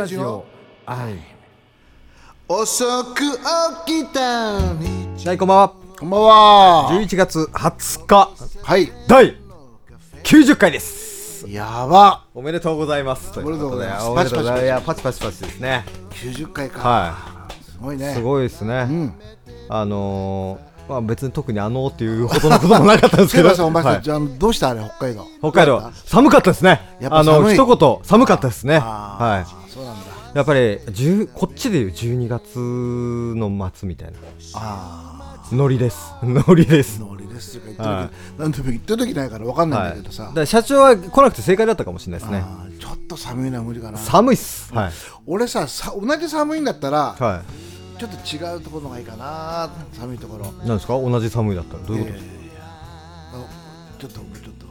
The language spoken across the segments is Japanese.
ラジオはい。遅く起きた日はいこんばんは。こんばんは。11月20日。はい。第90回です。やば。おめでとうございます。おめでとうございます。おめでとうございます。パチパチいやパチパチパチですね。90回か、はすごいね。いすごいですね、うん。あのー、まあ別に特にあのーっていうほどのこともなかったんですけど。お前さ、はい。じゃあどうしたあれ北海道。北海道。寒かったですね。あの一言。寒かったですね。はいそうなんだ。やっぱり10こっちでいう12月の末みたいな。あノリです。ノリです。あノリですとか言ってるけど、はい。言ってる時ないからわかんないんはいだけどさ、だから社長は来なくて正解だったかもしれないですね。あーちょっと寒いのは無理かな。寒いっす。はい。俺ささ同じ寒いんだったら、はちょっと違うところがいいかな寒いところ。いなんですか？同じ寒いだったら。どういうこと？ですかいやいやいや。あちょっとちょっと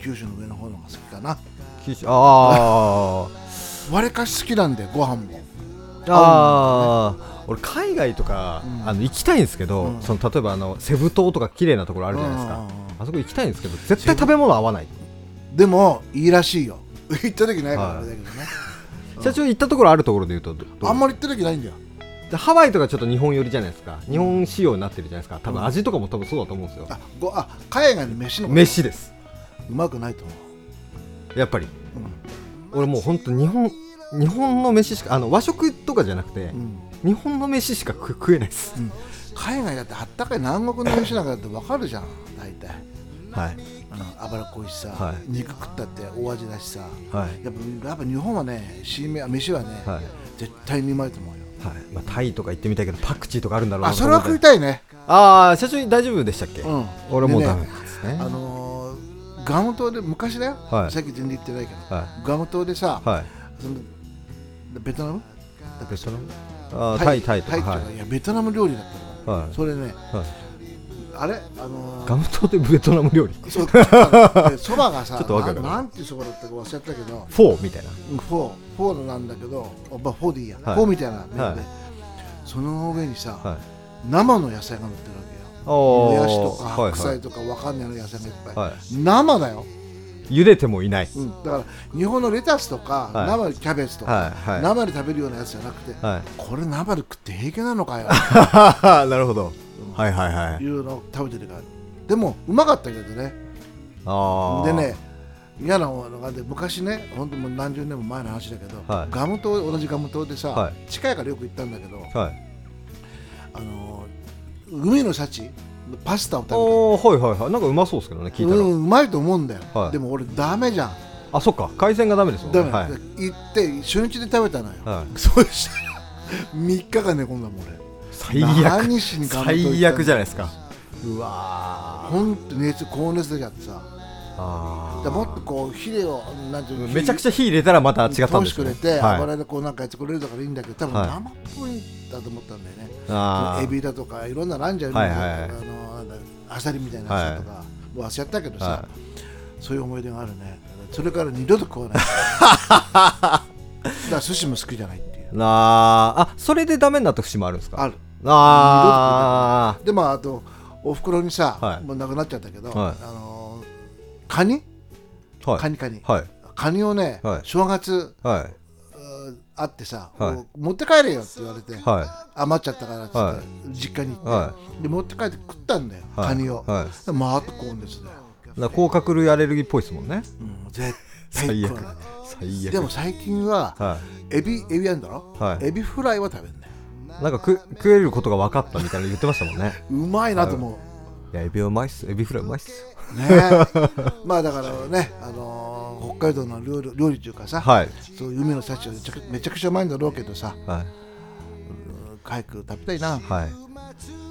九州の上の方のが好きかな。九州あわりかし好きなんでご飯も。ーあー俺海外とか、うん。あの行きたいんですけど、うん。その例えばあのセブ島とか綺麗なところあるじゃないですか、あそこ行きたいんですけど絶対食べ物合わない。でもいいらしいよ。行った時ないからだけどね、社長行ったところあるところで言うとうあんまり行った時ないんだよ。でハワイとかちょっと日本寄りじゃないですか。日本仕様になってるじゃないですか。多分味とかも多分そうだと思うんですよ、あごあ海外の飯のこと飯です。うまくないと思う、やっぱり。うん俺もう本当日本日本の飯しかあの和食とかじゃなくて、うん。日本の飯しか食食えないです、うん。海外だってあったかい南国の飯なんかだってわかるじゃん。大体。はい。あの脂っこいしさ、はい。肉食ったって大味だしさ。はい。やっぱやっぱ日本はね飯はね、はい。絶対にうまいと思うよ。はい。まあ、タイとか行ってみたいけどパクチーとかあるんだろうなあそれは食いいたいね。ああ社長大丈夫でしたっけ、うん。俺もうダメですね。あのーガム島で昔だよ、はい。さっき全然言ってないけど、はガム島でさ、いはい。そのベトナム？ベトナム？あータイ。タイタイっていうか。はい。いやベトナム料理だったの、はい。それねはい。あれ？あのーガム島でベトナム料理？そう。で そばがさちょっとわかる。ななんていうそばだったか忘れちゃったけど。フォーみたいな。うんフォー。フォーなんだけどあまあフォーでいいや、はい。フォーみたいな麺で、はい。その上にさ、はい。生の野菜が乗ってるもやしとか白菜とかわかんない野菜がいっぱい、はい。生だよ、茹でてもいない。うん、だから日本のレタスとか、はい。生でキャベツとか、はいはい。生で食べるようなやつじゃなくて、はい。これ生で食って平気なのかよ。なるほど。はいはいはい。いうのを食べてるから。でもうまかったけどね。でね嫌なのがで昔ね本当もう何十年も前の話だけど、はい。ガム島同じガム島でさ、は近いからよく行ったんだけど、はい。あの海の幸パスタを食べた。はいはいはい。なんかうまそうですけどね聞いたら、うん、うまいと思うんだよ、はい。でも俺ダメじゃん。あそっか。海鮮がダメですもんね。はい。行って初日で食べたのよ、はい。そうしたら3日間寝込んだもん俺。最悪最悪じゃないですか。うわー。ほんと熱高熱出ちゃってさ。あもっとこうヒレをなんていうのめちゃくちゃ火入れたらまた違ったんですね。通してくれて、はい。油でこうなんかやってくれるだからいいんだけど多分はい。生っぽいんだと思ったんだよね、エビだとかいろんなランジャーはいはいはい。あのアサリみたいなやつだとか、もう忘れちゃったけどさ、はそういう思い出があるねそれから二度と食わないだから寿司も好きじゃないっていうなああそれでダメになった節もあるんですかあるあでまああとおふくろにさ、はいもう亡くなっちゃったけど、はいあのカニカニカニ、はいカニをね、はい正月あってさ、はい。持って帰れよって言われて、は余っちゃったからっつって、はい。実家に行って、はで持って帰って食ったんだよ、はい。カニを、はい。でまあ高温で。すね、甲殻類アレルギーっぽいですもんね。うん、絶対最悪。食わない最悪。でも最近は、はエビエビあるんだろ、はい。エビフライは食べるんだよいなんか食食えることが分かったみたいなの言ってましたもんね。うまいなと思い。やエビはうまいっす。エビフライうまいっす。う、ね。まあだからね、あのー北海道の料理料理というかさ、はい。そう海の幸はめちゃくめちゃくちゃうまいんだろうけどさはい。早く食べたいな。はい。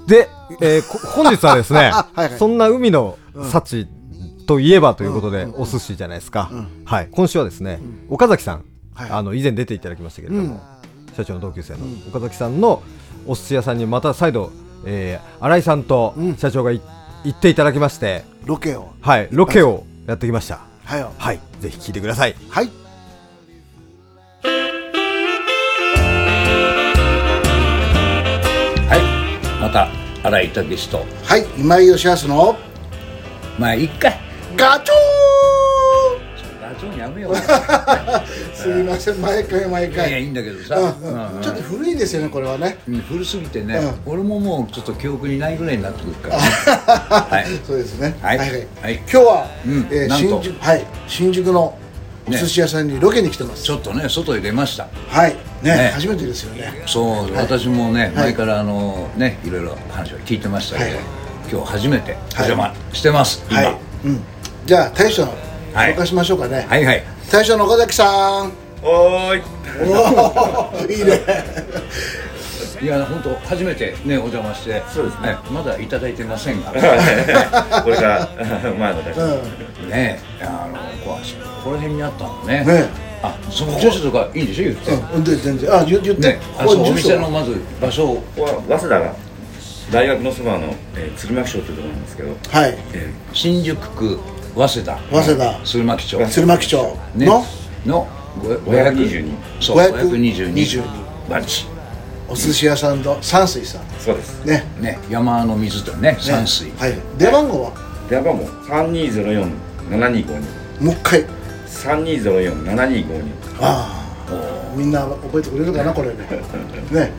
で、えーこ本日はですねあ はいはい。そんな海の幸といえばということで、うんうんお寿司じゃないですか、うん。はい。今週はですね、岡崎さん、はい。あの以前出ていただきましたけれども、うん。社長の同級生のうん。岡崎さんのお寿司屋さんにまた再度、えー新井さんとうん。社長がい、行っていただきまして。ロケを。はいロケをやってきました。はいよ。はいぜひ聞いてください。はい。はい、また新井武と。はい今井義康の。まあいっか。ガチョやめよう。すみません。毎回毎いやいや回いいんだけどさ、うん。うん。うんちょっと古いですよねこれはね。うん古すぎてね、う俺ももうちょっと記憶にないぐらいになってくるから、はい。そうですね。はい。はいはい。今日は、うん。えー新宿はい。新宿のお寿司屋さんにロケに来てます、ちょっとね外へ出ました。はい。ね。ね。初めてですよね。そう、私もね、はい。前からあのねいろいろ話を聞いてましたけど、はい今日初めてお邪魔してます、今。はい、うん、じゃあ大将紹介しましょうかね、はいはい。大将の岡崎さん。おーい。おおいいね。いや本当初めてねお邪魔して。そうですね。まだいただいてませんが これから前のだけ、うねあのこうこの辺にあったのね。ねあその住所とかいいんでしょ言って、んうんで全然。あ言言って、ねあそうお店のまず場所を。ここは早稲田が大学のそばの、えー、鶴巻町というところなんですけど、はい。え新宿区早稲田。早稲田。鶴巻町。鶴巻町。ね。の？の522そう522 522番地お寿司屋さんと山水さん。ーそうです。ね。ね。山の水とねね。山水、はい。電話番号は？電話番号3204-7252もう一回。3204-7252ああ。みんな覚えてくれるかなこれね。ね。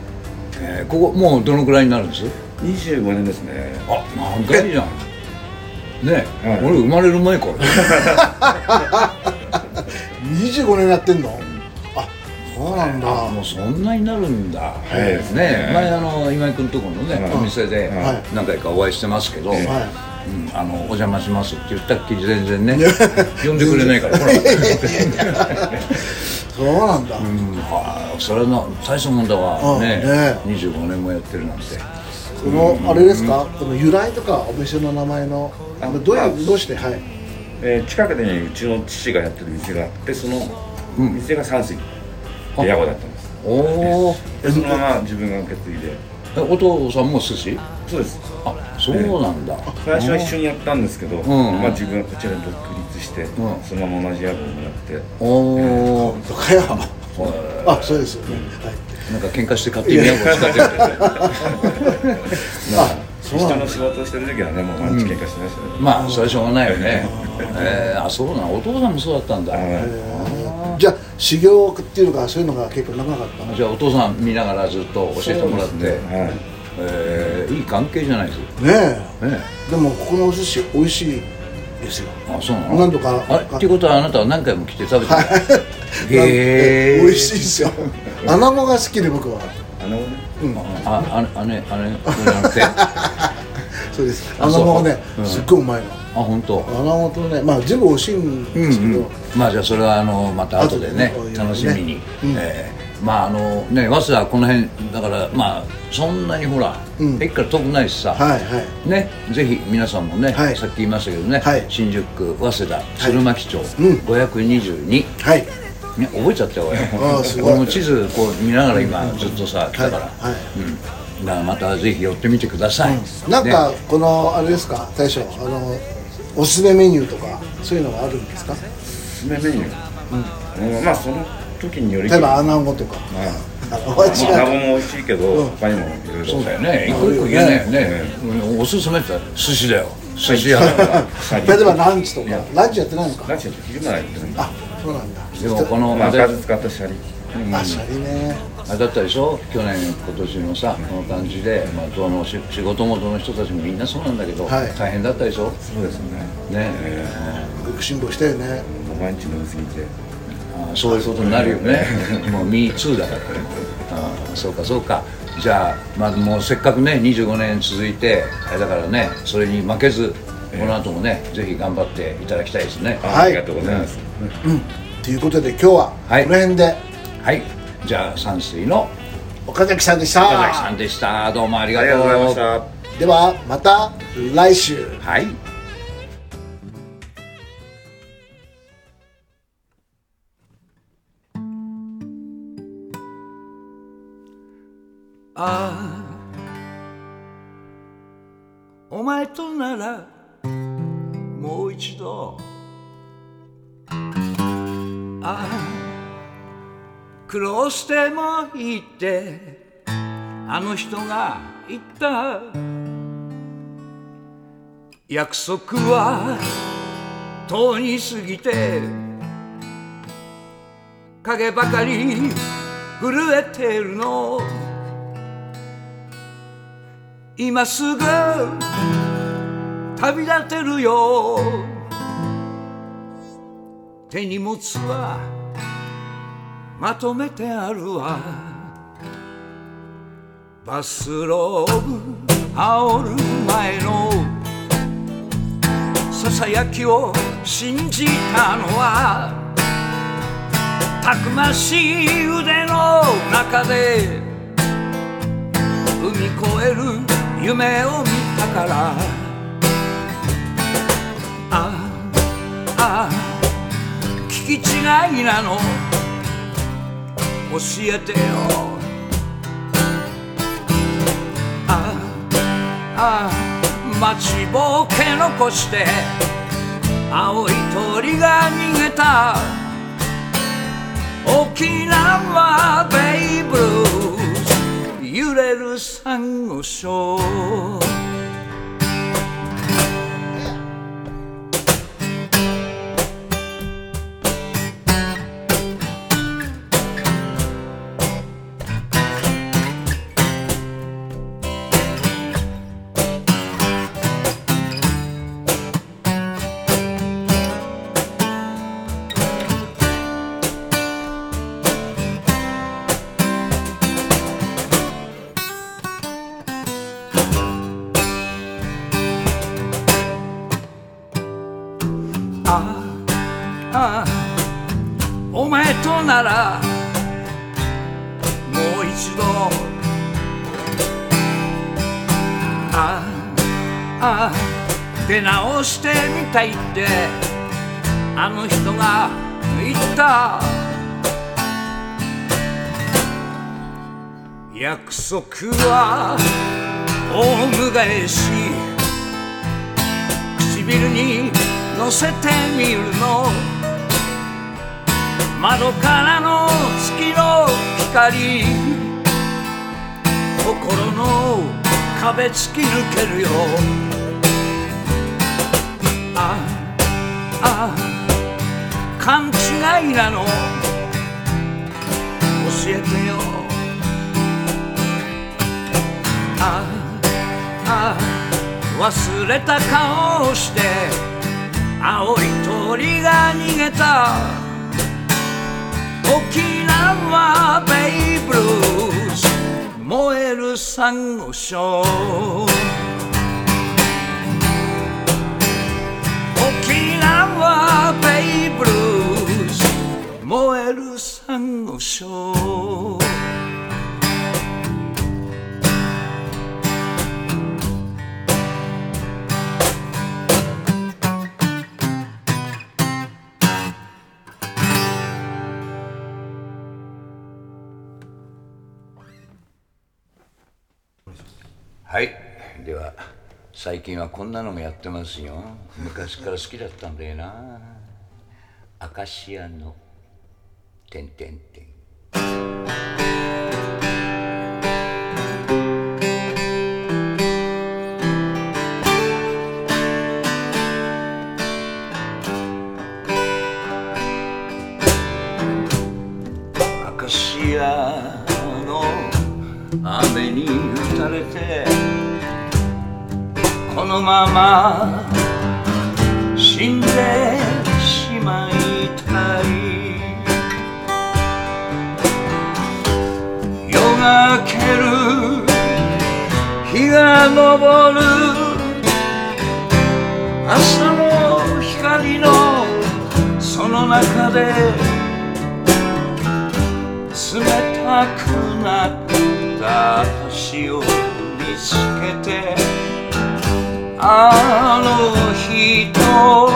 えーここもうどのくらいになるんです？25年ですね。あ長いじゃんね、はい。俺生まれる前から。25年やってんの？あそうなんだ。あもうそんなになるんだ、ねね前あの今井君とこのね、はい。お店ではい。何回かお会いしてますけど、はい。うん、あのお邪魔しますって言ったっきり全然ね呼んでくれないから。ほらそうなんだ、うん。はあそれの大したもんだわ。うんねね25年もやってるなんてこのあれですか？この由来とかお店の名前の？あどううどうして？はい。えー近くにうちの父がやってる店があってそのうん。店が山水。って屋号だったんです。おおでそのまま自分が受け継いで。お父さんも寿司？そうです。あそうなんだ、最初は一緒にやったんですけど、ん。まあ、自分はこちらで独立して、ん。そのまま同じ屋号をもらって。おおとかやあそうですよね、はい。なんか喧嘩して勝手に屋号使って。ま あそうなんだ下の仕事をしてる時はねもう毎日喧嘩してましたね、まあそれはしょうがないよね。えー、あそうなのお父さんもそうだったんだ。はい。じゃあ修行っていうのがそういうのが結構長かったの？じゃあお父さん見ながらずっと教えてもらって、はい。えーいい関係じゃないですか。ねえ。ねでもここのお寿司美味しいですよあそうなの？何度かあっていうことはあなたは何回も来て食べてる へへえ美味しいですよ。穴子が好きで僕はあのね。ああれあれあれこれじゃなくて？あ そうです。あ穴子がねそううん。すっごいうまいの。本当？穴子とねまあ全部美味しいんですけど、まあじゃあそれはあのまた後でねね。楽しみに、うん。えーまああのね早稲田はこの辺だからまあそんなにほら、うん。駅から遠くないしさ、はいはい。ね、ぜひ皆さんもね、はい。さっき言いましたけどね、はい。新宿区早稲田鶴巻町、うん。522、はい。ね、覚えちゃったよ俺。ああすごい。俺も地図こう見ながら今ずっとさ来たから、はい。はいうん、だからまたぜひ寄ってみてください、なんかね。このあれですか？大将あのおすすめメニューとかそういうのがあるんですか？おすすめメニュー、うんまあその時により。例えば穴子とか。あのまあ違う穴子も美味しいけど、うん。他にもいろいろそうだよね一個一個言えないよね、うん。おすすめって寿司だよ。寿司屋だから例えばランチとか。ランチやってないのか。ランチは昼間はやってない。あそうなんだ。でもこのまああれ。赤酢使ったシャリ。あシャリね。あれだったでしょ？去年今年のさこの感じで、まあ、どの仕仕事元の人たちもみんなそうなんだけど、はい。大変だったでしょ？そうですよね。ね、よく辛抱したよね。毎日飲みすぎて。あそういうことになるよね。もう Me2 だから。あそうかそうか。じゃあ、まあ、もうせっかくね25年続いてあれだからねそれに負けずこの後もねぜひ頑張っていただきたいですね。あ,、はい。ありがとうございます、ということで今日ははい。この辺で。はい。じゃあ山水の岡崎さんでした。岡崎さんでした。どうもありがとう。ありがとうございました。ではまた来週。はい前とならもう一度ああ苦労してもいいってあの人が言った。約束はとうに過ぎて影ばかり震えてるの。今すぐ旅立てるよ。手荷物はまとめてあるわ。バスローブ煽る前の。ささやきを信じたのは。たくましい腕の中で。海越える夢を見たから。ああ聞き違いなの。教えてよ。ああ待ちぼうけ残して。青い鳥が逃げた。沖縄ベイブルー。揺れるサンゴ礁。直してみたいってあの人が言った。約束は大む返し。唇に乗せてみるの。窓からの月の光。心の壁突き抜けるよ。勘違いなの。教えてよ。ああ忘れた顔をして青い鳥が逃げた。沖縄ベイブルース燃えるサンゴ礁。沖縄ベイブルース燃えるサンゴ礁はい。では最近はこんなのもやってますよ。昔から好きだったんだよな。アカシアの「てんてんてん」アカシアの雨に打たれてこのまま死んでがける。日が昇る。朝の光のその中で冷たくなった星を見つけてあの人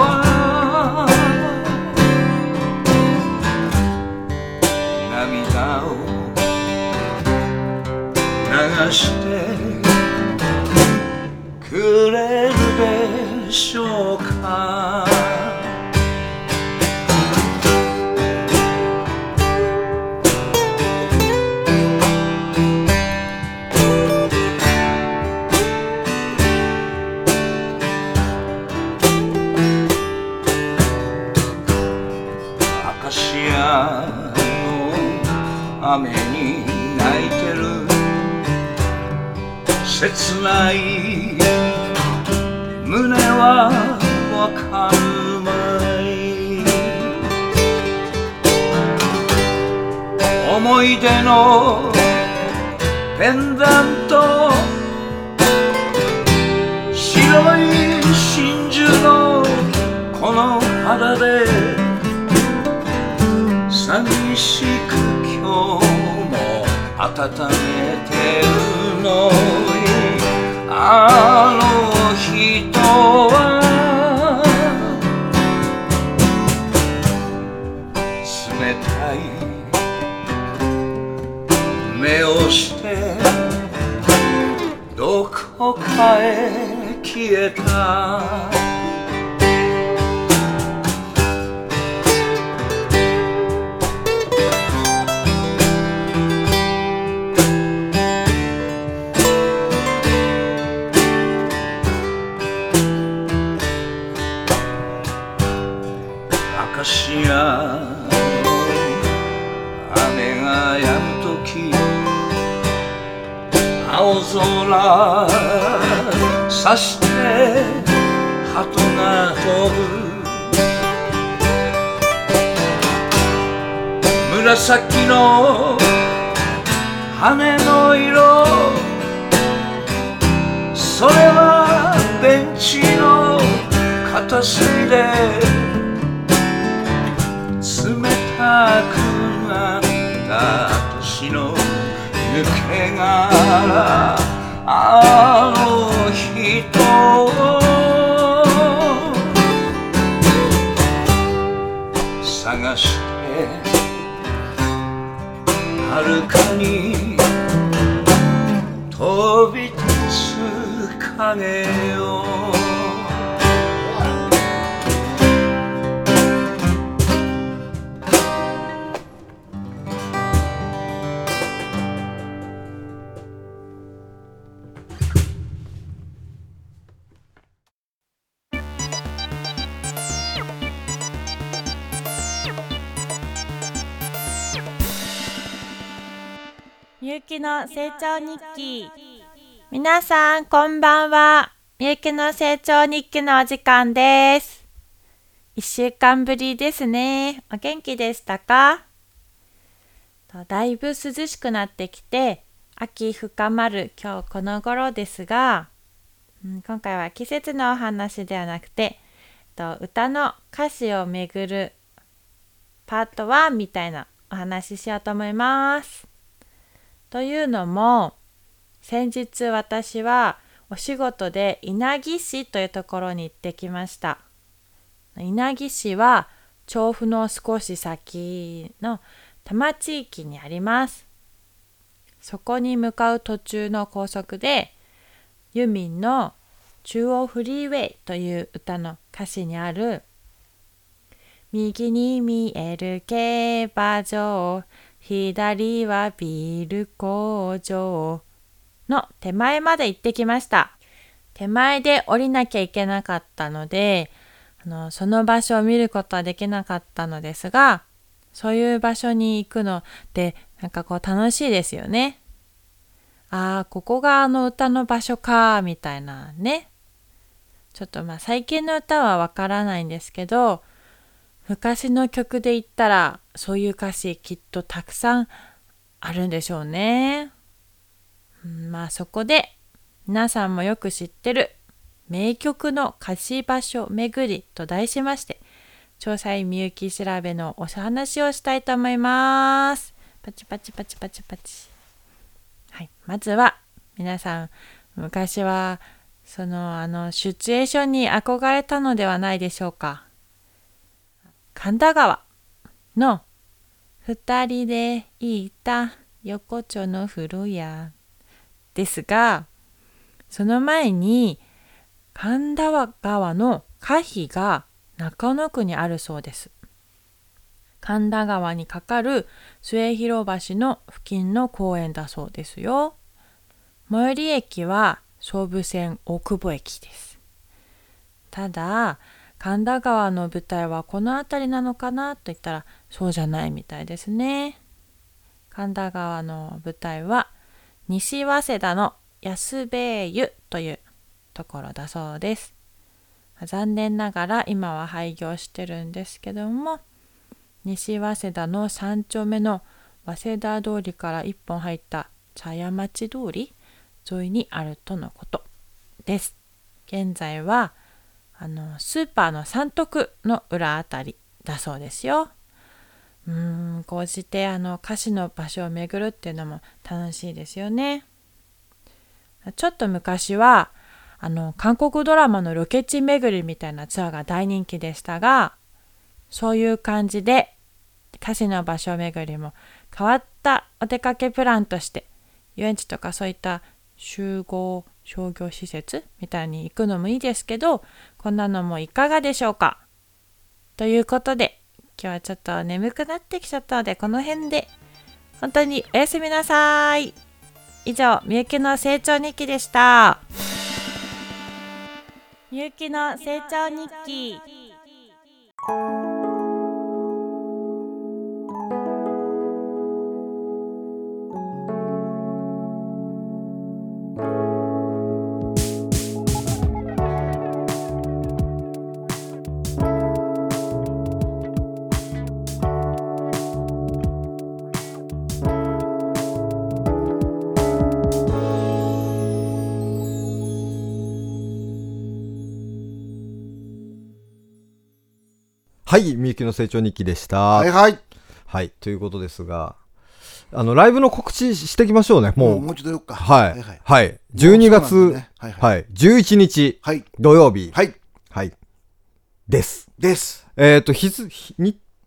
してくれるでしょうか？アカシアのに切ない。胸はわかるまい。思い出のペンダント。白い真珠のこの肌で。寂しく今日も温めてるの。にあの人は冷たい。目をしてどこかへ消えた。紫の羽の色。それはベンチの片隅で。冷たくなった年の抜け殻。あの人遥かに飛び立つ影を。ゆきの成長日記。皆さんこんばんは。みゆきの成長日記のお時間です。一週間ぶりですね。お元気でしたか？とだいぶ涼しくなってきて秋深まる今日この頃ですが、うん今回は季節のお話ではなくてと歌の歌詞をめぐるパート1みたいなお話ししようと思います。というのも先日私はお仕事で稲城市というところに行ってきました。稲城市は調布の少し先の多摩地域にあります。そこに向かう途中の高速でユミンの中央フリーウェイという歌の歌詞にある右に見える競馬場左はビール工場の手前まで行ってきました。手前で降りなきゃいけなかったので、あのその場所を見ることはできなかったのですが、そういう場所に行くのってなんかこう楽しいですよね。ああ、ここがあの歌の場所か、みたいなね。ちょっとまあ最近の歌はわからないんですけど、昔の曲で言ったらそういう歌詞きっとたくさんあるんでしょうね。まあそこで皆さんもよく知ってる名曲の歌詞場所巡りと題しまして詳細みゆき調べのお話をしたいと思います。パチパチパチパチパチ。はい、まずは皆さん昔はそのあのシチュエーションに憧れたのではないでしょうか。神田川の。二人で行った横丁の風呂屋。ですがその前に神田川の可否が中野区にあるそうです。神田川にかかる末広橋の付近の公園だそうですよ。最寄り駅は総武線大久保駅です。ただ神田川の舞台はこの辺りなのかなと言ったらそうじゃないみたいですね。神田川の舞台は西早稲田の安兵衛湯というところだそうです残念ながら今は廃業してるんですけども西早稲田の3丁目の早稲田通りから1本入った茶屋町通り沿いにあるとのことです現在はあのスーパーの三徳の裏あたりだそうですよ。うーんこうしてあの歌詞の場所を巡るっていうのも楽しいですよね。ちょっと昔はあの韓国ドラマのロケ地巡りみたいなツアーが大人気でしたがそういう感じで歌詞の場所巡りも変わったお出かけプランとして遊園地とかそういった集合商業施設みたいに行くのもいいですけどこんなのもいかがでしょうか？ということで今日はちょっと眠くなってきちゃったのでこの辺で本当におやすみなさい。以上みゆきの成長日記でした。みゆきの成長日記はいみゆきの成長日記でした。はいはい。はいということですがあのライブの告知していきましょうねもう。もう一度言おうか。はいはいはい。はい。12もうそうなん月はいはい。はい。11日はい。土曜日。はい。はい。です。です。えっと日付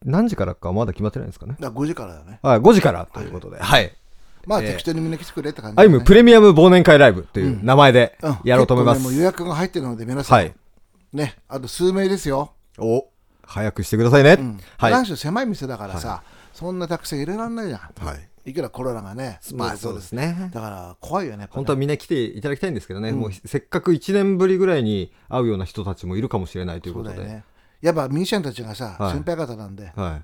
何時からかまだ決まってないんですかね。だから5時からだね。はい5時からということで。はいまあえー。適当にみんな来てくれって感じアイムプレミアム忘年会ライブという名前でうん。やろうと思います。もう予約が入ってるので皆さん。はい。ねあと数名ですよ。お早くしてくださいね。うん。はい。何しろ狭い店だからさそんなたくさん入れられないじゃん。はい。いくらコロナがねまあそうですね。だから怖いよねね。本当はみんな来ていただきたいんですけどね、もうせっかく1年ぶりぐらいに会うような人たちもいるかもしれないということで、ね。やっぱミュージシャンたちがさはい。先輩方なんで。は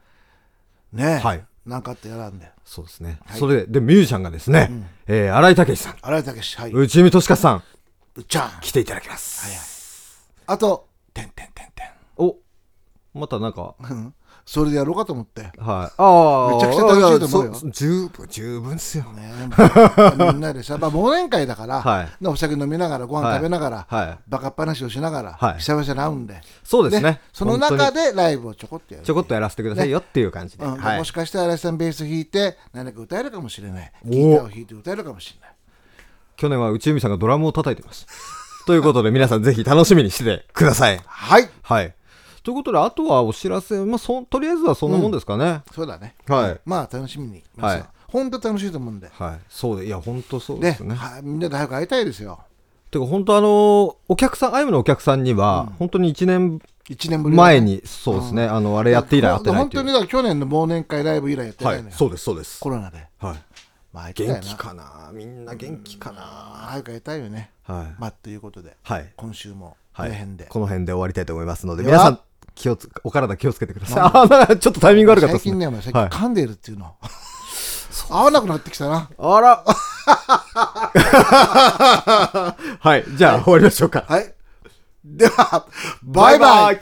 い、ねはい。なんかあってやらんで。そうですね、はい。それででミュージシャンがですね、えー新井武さん。荒井武はい。内海俊勝さん。うっちゃん。来ていただきます、あとてんてんてんてん。おまたなんかうん。それでやろうかと思って。ねはい。ああめちゃくちゃ楽しいと思うよ。そ十分十分ですよ。みんなでさ まあ忘年会だからはい。ねお酒飲みながらご飯食べながらはい。バカっ話をしながらはい。久々に会うんで。そうですね。その中でライブをちょこっとやるちょこっとやらせてくださいよっていう感じで、もしかして荒井さんベース弾いて何か歌えるかもしれない。おギターを弾いて歌えるかもしれない。去年は内海さんがドラムを叩いてましたということで皆さんぜひ楽しみにしててください。はい。はいということであとはお知らせ、まあ、そとりあえずはそんなもんですかね、そうだね。はい。まあ楽しみにはい。本当楽しいと思うんで。はい。そうでいや本当そうでねすね。はい。みんなで早く会いたいですよ。てか本当あのお客さんアイムのお客さんには、本当に1年1年ぶり前にそうですね、あのあれやって以来会ってない本という。当に去年の忘年会ライブ以来やってなのよそうですそうです。コロナで。はい。まあ元気かな。みんな元気かな、早く会いたいよね。はい。まあということで。はい。今週もこはい。の辺で。この辺で終わりたいと思いますので皆さん気をつお体気をつけてください。あーなんかちょっとタイミング悪かったですね。最近ね最近はい。噛んでるっていうの。合わなくなってきたな。あら。はい。じゃあ、終わりましょうか。はい。ではバイバイ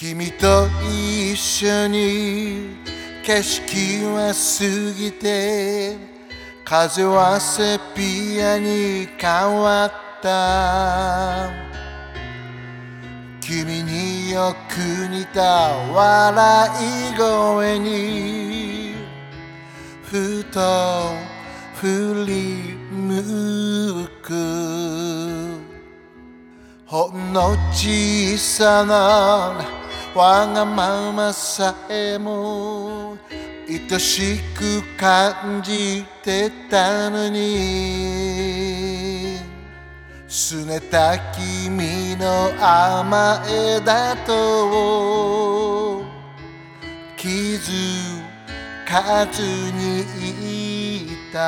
君と一緒に景色は過ぎて風はセピアに変わった。君によく似た笑い声にふと振り向く。ほんの小さなわがままさえも愛しく感じてたのに。拗ねた君の甘えだと。気づかずにいた。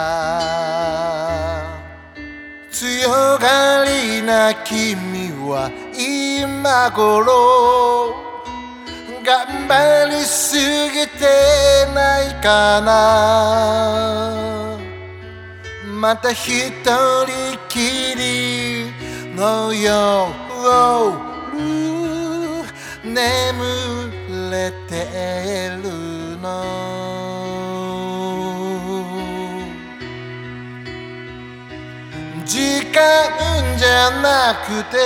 強がりな君は今頃。頑張りすぎてないかな。また一人きりの夜眠れてるの。時間じゃなくて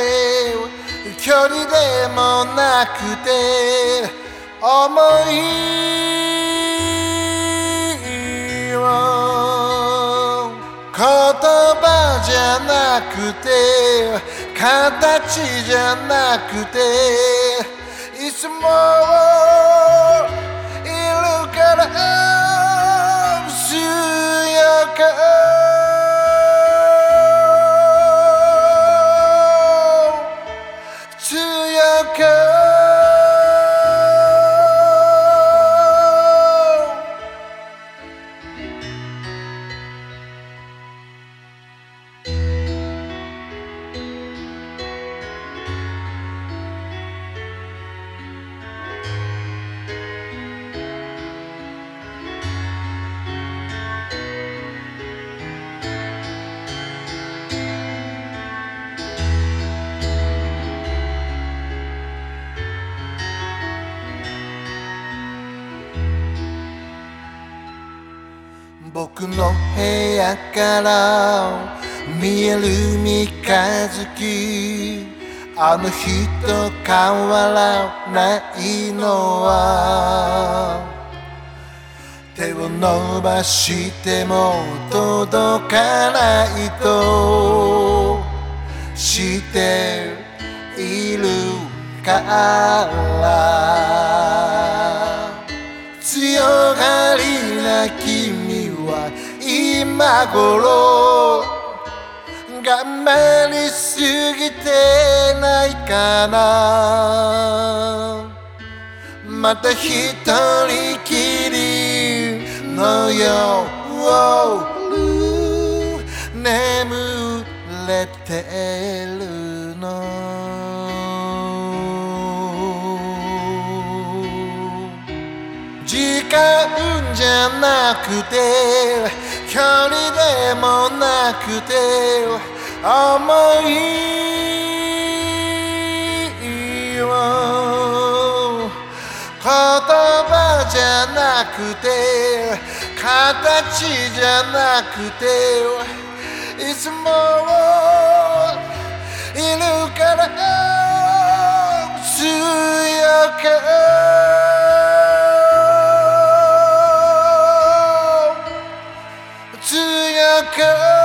距離でもなくて思いを言葉じゃなくて形じゃなくていつもいるから強く僕の部屋から見える三日月。あの日と変わらないのは。手を伸ばしても届かないと。しているから。強がりな君は今頃頑張りすぎてないかな。また一人きりの夜眠れてるの。時間じゃなくて距離でもなくて思いを言葉じゃなくて形じゃなくていつもいるから強く。your cup.